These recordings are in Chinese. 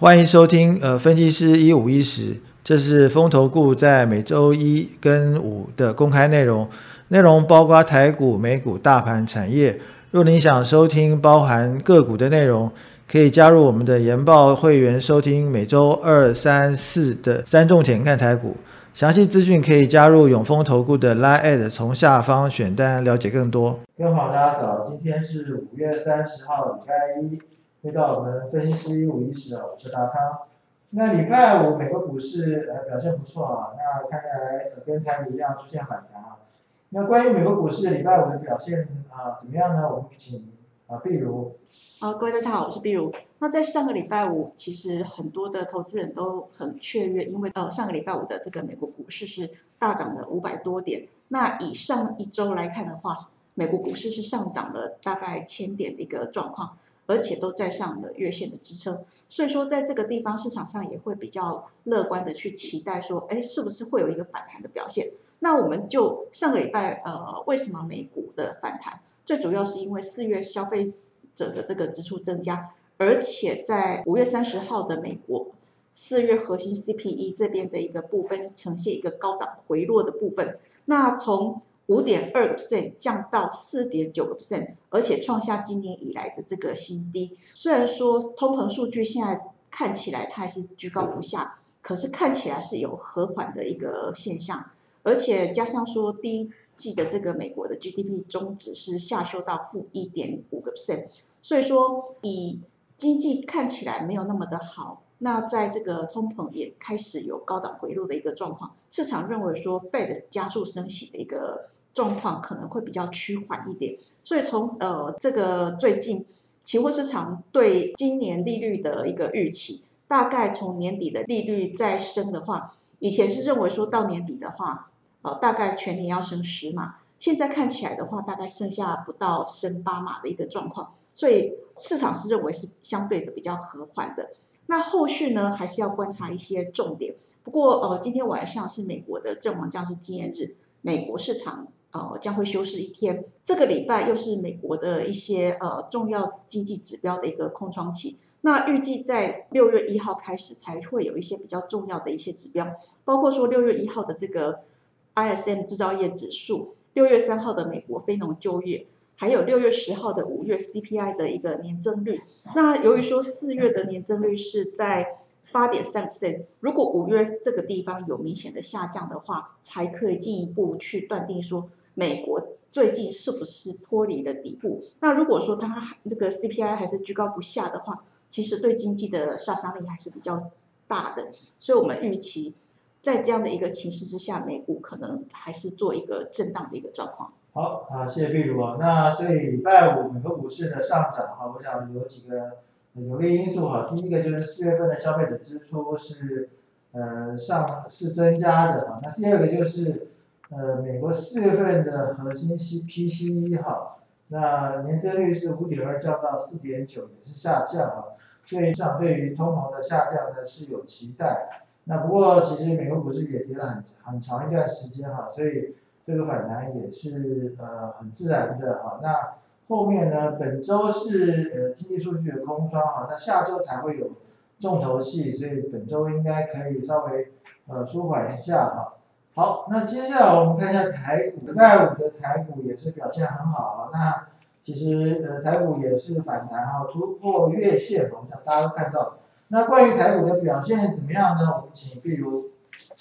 欢迎收听呃分析师一五一十，这是风投顾在每周一跟五的公开内容，内容包括台股、美股、大盘、产业。若您想收听包含个股的内容，可以加入我们的研报会员收听每周二、三、四的三重点看台股。详细资讯可以加入永丰投顾的 Line，从下方选单了解更多。各位好，大家早，今天是五月三十号，礼拜一，回到我们分析师一五一十我是大康。那礼拜五美国股市呃表现不错啊，那看来跟台股一样出现反弹啊。那关于美国股市礼拜五的表现啊，怎么样呢？我们请啊，碧如。啊，各位大家好，我是碧如。那在上个礼拜五，其实很多的投资人都很雀跃，因为呃上个礼拜五的这个美国股市是大涨了五百多点。那以上一周来看的话，美国股市是上涨了大概千点的一个状况，而且都在上了月线的支撑。所以说，在这个地方市场上也会比较乐观的去期待说，哎，是不是会有一个反弹的表现？那我们就上个礼拜，呃，为什么美股的反弹？最主要是因为四月消费者的这个支出增加，而且在五月三十号的美国四月核心 CPE 这边的一个部分是呈现一个高档回落的部分。那从五点二 percent 降到四点九个 percent，而且创下今年以来的这个新低。虽然说通膨数据现在看起来它还是居高不下，可是看起来是有和缓的一个现象。而且加上说，第一季的这个美国的 GDP 中值是下修到负一点五个 percent，所以说以经济看起来没有那么的好，那在这个通膨也开始有高档回落的一个状况，市场认为说 Fed 加速升息的一个状况可能会比较趋缓一点，所以从呃这个最近期货市场对今年利率的一个预期，大概从年底的利率再升的话，以前是认为说到年底的话。呃，大概全年要升十码，现在看起来的话，大概剩下不到升八码的一个状况，所以市场是认为是相对的比较和缓的。那后续呢，还是要观察一些重点。不过，呃，今天晚上是美国的阵亡将士纪念日，美国市场呃将会休市一天。这个礼拜又是美国的一些呃重要经济指标的一个空窗期。那预计在六月一号开始才会有一些比较重要的一些指标，包括说六月一号的这个。ISM 制造业指数，六月三号的美国非农就业，还有六月十号的五月 CPI 的一个年增率。那由于说四月的年增率是在八点三三如果五月这个地方有明显的下降的话，才可以进一步去断定说美国最近是不是脱离了底部。那如果说它这个 CPI 还是居高不下的话，其实对经济的杀伤力还是比较大的。所以我们预期。在这样的一个情势之下，美股可能还是做一个震荡的一个状况。好啊，谢谢碧如啊。那所以礼拜五美国股市的上涨哈，我想有几个有利因素哈。第一个就是四月份的消费者支出是呃上是增加的啊。那第二个就是呃美国四月份的核心 C P C E 哈，那年增率是五点二降到四点九，也是下降啊。所以市场对于通膨的下降呢是有期待。那不过，其实美国股市也跌了很很长一段时间哈，所以这个反弹也是呃很自然的哈。那后面呢，本周是呃经济数据的空窗哈，那下周才会有重头戏，所以本周应该可以稍微呃舒缓一下哈。好，那接下来我们看一下台股，礼拜五的台股也是表现很好啊。那其实呃台股也是反弹哈，突破月线，我想大家都看到。那关于台股的表现怎么样呢？我们请譬如，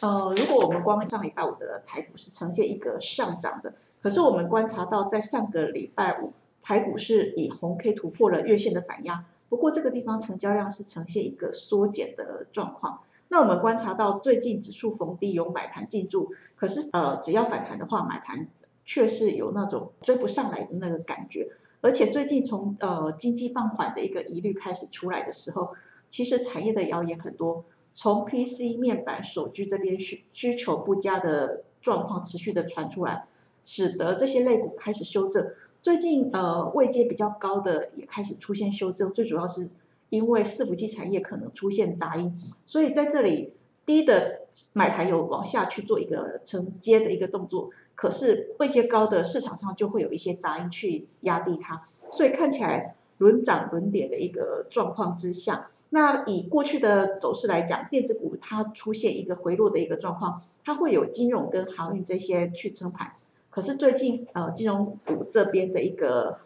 呃，如果我们光上礼拜五的台股是呈现一个上涨的，可是我们观察到在上个礼拜五台股是以红 K 突破了月线的反压，不过这个地方成交量是呈现一个缩减的状况。那我们观察到最近指数逢低有买盘进驻，可是呃只要反弹的话，买盘却是有那种追不上来的那个感觉，而且最近从呃经济放缓的一个疑虑开始出来的时候。其实产业的谣言很多，从 PC 面板、手机这边需需求不佳的状况持续的传出来，使得这些类股开始修正。最近呃位阶比较高的也开始出现修正，最主要是因为伺服器产业可能出现杂音，所以在这里低的买盘有往下去做一个承接的一个动作，可是位阶高的市场上就会有一些杂音去压低它，所以看起来轮涨轮跌的一个状况之下。那以过去的走势来讲，电子股它出现一个回落的一个状况，它会有金融跟航运这些去撑盘。可是最近呃，金融股这边的一个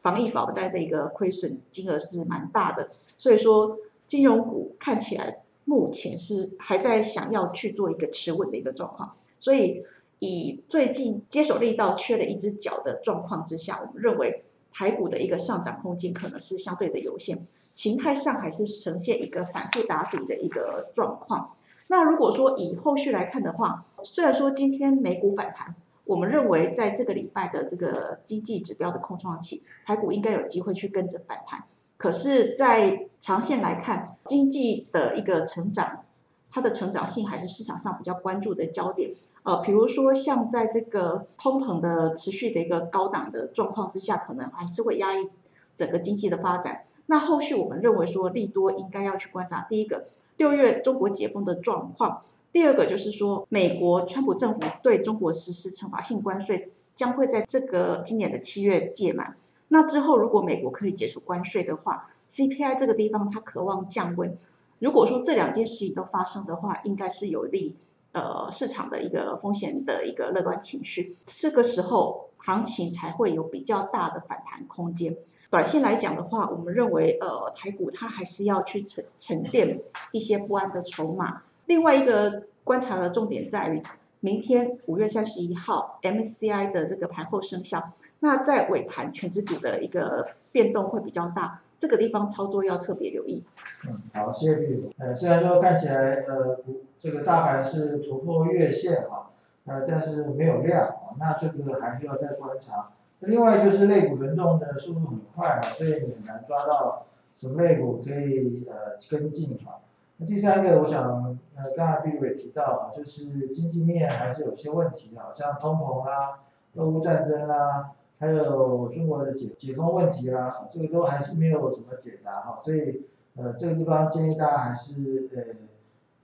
防疫保单的一个亏损金额是蛮大的，所以说金融股看起来目前是还在想要去做一个持稳的一个状况。所以以最近接手力道缺了一只脚的状况之下，我们认为台股的一个上涨空间可能是相对的有限。形态上还是呈现一个反复打底的一个状况。那如果说以后续来看的话，虽然说今天美股反弹，我们认为在这个礼拜的这个经济指标的空窗期，台股应该有机会去跟着反弹。可是，在长线来看，经济的一个成长，它的成长性还是市场上比较关注的焦点。呃，比如说像在这个通膨的持续的一个高档的状况之下，可能还是会压抑整个经济的发展。那后续我们认为说利多应该要去观察，第一个六月中国解封的状况，第二个就是说美国川普政府对中国实施惩罚性关税将会在这个今年的七月届满。那之后如果美国可以解除关税的话，CPI 这个地方它渴望降温。如果说这两件事情都发生的话，应该是有利呃市场的一个风险的一个乐观情绪，这个时候行情才会有比较大的反弹空间。短线来讲的话，我们认为，呃，台股它还是要去沉沉淀一些不安的筹码。另外一个观察的重点在于，明天五月三十一号 MCI 的这个盘后生效，那在尾盘全指股的一个变动会比较大，这个地方操作要特别留意。嗯，好，谢谢毕总。呃，虽然说看起来，呃，这个大盘是突破月线啊，呃，但是没有量，那这个还需要再观察。另外就是类股轮动的速度很快啊，所以你很难抓到什么类股可以呃跟进啊。那第三个，我想呃刚才 B 伟提到啊，就是经济面还是有些问题啊，像通膨啊、俄乌战争啦，还有中国的解解封问题啦，这个都还是没有什么解答哈。所以呃这个地方建议大家还是呃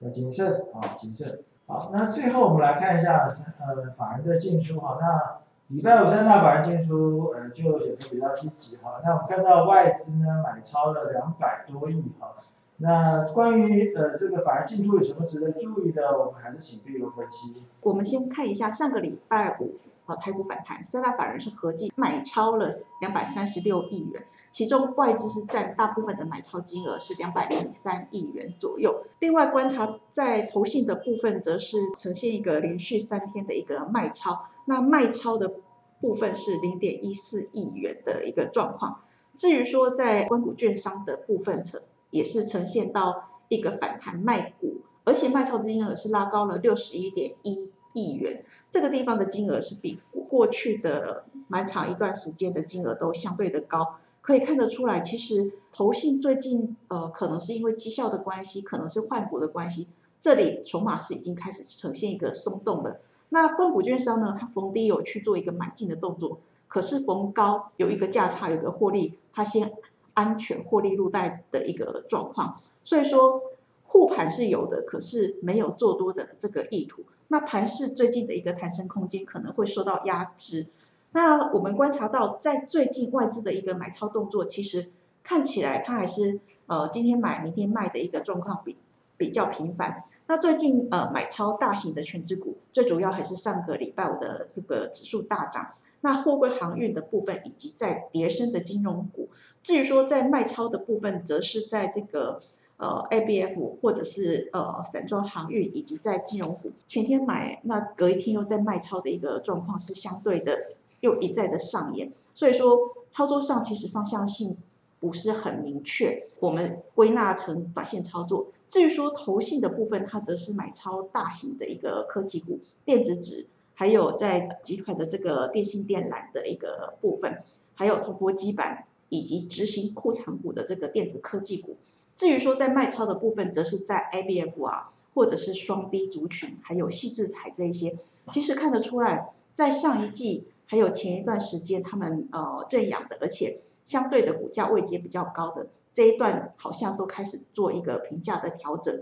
呃谨慎啊谨慎。好，那最后我们来看一下呃法人的进出哈，那。礼拜五三大法人进出，呃，就显得比较积极哈。那我们看到外资呢买超了两百多亿哈。那关于呃这个法人进出有什么值得注意的，我们还是请碧如分析。我们先看一下上个礼拜五，呃，台股反弹，三大法人是合计买超了两百三十六亿元，其中外资是占大部分的买超金额是两百零三亿元左右。另外观察在投信的部分，则是呈现一个连续三天的一个卖超。那卖超的部分是零点一四亿元的一个状况。至于说在关谷券商的部分，呈也是呈现到一个反弹卖股，而且卖超的金额是拉高了六十一点一亿元。这个地方的金额是比过去的蛮长一段时间的金额都相对的高，可以看得出来，其实投信最近呃可能是因为绩效的关系，可能是换股的关系，这里筹码是已经开始呈现一个松动了。那光谷券商呢？它逢低有去做一个买进的动作，可是逢高有一个价差，有个获利，它先安全获利入袋的一个状况。所以说护盘是有的，可是没有做多的这个意图。那盘市最近的一个弹升空间可能会受到压制。那我们观察到，在最近外资的一个买超动作，其实看起来它还是呃今天买明天卖的一个状况比比较频繁。那最近呃买超大型的全职股，最主要还是上个礼拜五的这个指数大涨。那货柜航运的部分以及在叠升的金融股，至于说在卖超的部分，则是在这个呃 ABF 或者是呃散装航运以及在金融股。前天买，那隔一天又在卖超的一个状况是相对的又一再的上演。所以说操作上其实方向性不是很明确，我们归纳成短线操作。至于说投信的部分，它则是买超大型的一个科技股、电子纸，还有在集团的这个电信电缆的一个部分，还有铜箔基板以及执行库藏股的这个电子科技股。至于说在卖超的部分，则是在 IBF 啊，或者是双低族群，还有细制材这一些。其实看得出来，在上一季还有前一段时间，他们呃正养的，而且相对的股价位阶比较高的。这一段好像都开始做一个评价的调整，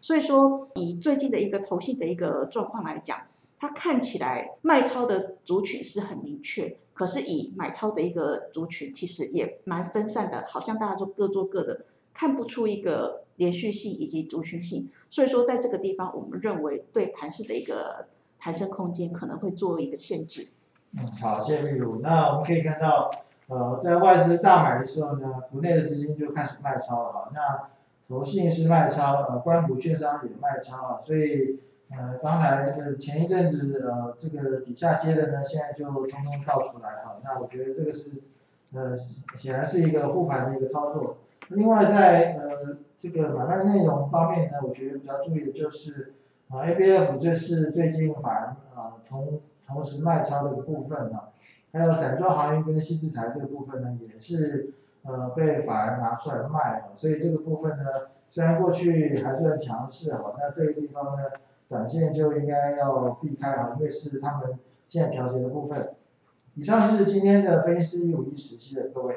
所以说以最近的一个投信的一个状况来讲，它看起来卖超的族群是很明确，可是以买超的一个族群其实也蛮分散的，好像大家都各做各的，看不出一个连续性以及族群性，所以说在这个地方，我们认为对盘势的一个抬升空间可能会做一个限制。嗯，好，谢谢秘鲁。那我们可以看到，呃，在外资大买的时候呢，国内的资金就开始卖超了。那投信是卖超，呃，关股券商也卖超啊。所以，呃，刚才的前一阵子，呃，这个底下接的呢，现在就通通倒出来哈。那我觉得这个是，呃，显然是一个护盘的一个操作。另外，在呃这个买卖内容方面呢，我觉得比较注意的就是，啊，A B F 这是最近反啊同。同时卖超的一个部分呢，还有散装航运跟新资材这个部分呢，也是呃被法人拿出来卖了，所以这个部分呢，虽然过去还算强势哈，那这个地方呢，短线就应该要避开哈，因为是他们现在调节的部分。以上是今天的分析师一五一十，期的各位。